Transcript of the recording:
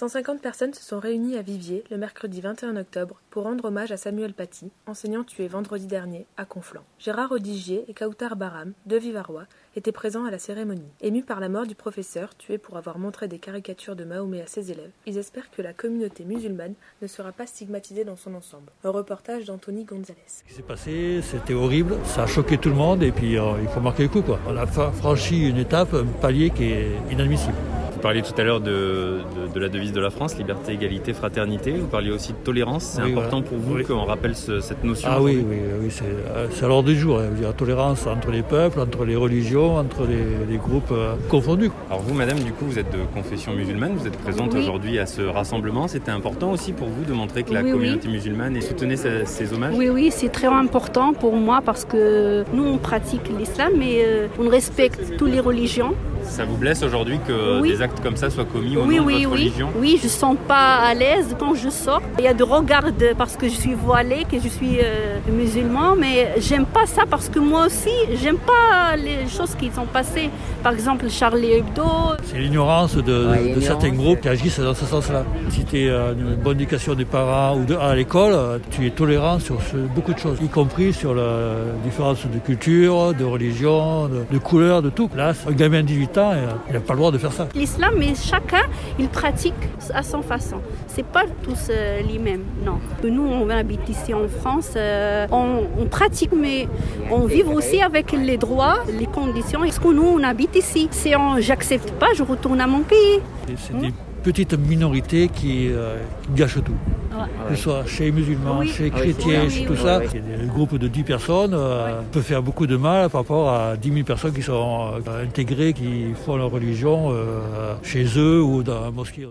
150 personnes se sont réunies à Viviers le mercredi 21 octobre pour rendre hommage à Samuel Paty, enseignant tué vendredi dernier à Conflans. Gérard Odigier et Kautar Baram, deux Vivarois, étaient présents à la cérémonie. Émus par la mort du professeur, tué pour avoir montré des caricatures de Mahomet à ses élèves, ils espèrent que la communauté musulmane ne sera pas stigmatisée dans son ensemble. Un reportage d'Anthony Gonzalez. Ce qui s'est passé, c'était horrible, ça a choqué tout le monde et puis euh, il faut marquer le coup. Quoi. On a franchi une étape, un palier qui est inadmissible. Vous parliez tout à l'heure de, de, de, la devise de la France, liberté, égalité, fraternité. Vous parliez aussi de tolérance. C'est oui, important voilà. pour vous oui. qu'on rappelle ce, cette notion Ah oui, oui, oui c'est à l'ordre du jour. Hein. La tolérance entre les peuples, entre les religions, entre les, les groupes euh, confondus. Alors vous, madame, du coup, vous êtes de confession musulmane. Vous êtes présente oui. aujourd'hui à ce rassemblement. C'était important aussi pour vous de montrer que la oui, communauté musulmane et soutenait ces, ces, hommages Oui, oui, c'est très important pour moi parce que nous, on pratique l'islam, mais euh, on respecte toutes les religions. Ça vous blesse aujourd'hui que oui. des actes comme ça soient commis au oui, nom oui, de votre oui. religion? Oui, je ne sens pas à l'aise quand je sors. Il y a de regards parce que je suis voilée, que je suis euh, musulman, mais j'aime pas ça parce que moi aussi, j'aime pas les choses qui sont passées. Par exemple, Charlie Hebdo. C'est l'ignorance de, ouais, de certains groupes qui agissent dans ce sens-là. Si tu es une bonne éducation des parents ou de, à l'école, tu es tolérant sur ce, beaucoup de choses, y compris sur la différence de culture, de religion, de, de couleur, de tout. Là, un gamin de 18 ans, il n'a pas le droit de faire ça. L'islam, mais chacun, il pratique à son façon. C'est pas tous euh, les mêmes, non. Nous, on habite ici en France, euh, on, on, pratique, mais on vit aussi avec les droits, les conditions. Est-ce que nous, on habite ici Si on, j'accepte pas, je retourne à mon pays. C'est des petites minorités qui, euh, qui gâchent tout. Ouais. Que ce soit chez les musulmans, oui. chez les chrétiens, oui, chez oui, tout ça. Un groupe de 10 personnes euh, peut faire beaucoup de mal par rapport à 10 000 personnes qui sont euh, intégrées, qui font leur religion euh, chez eux ou dans la mosquée.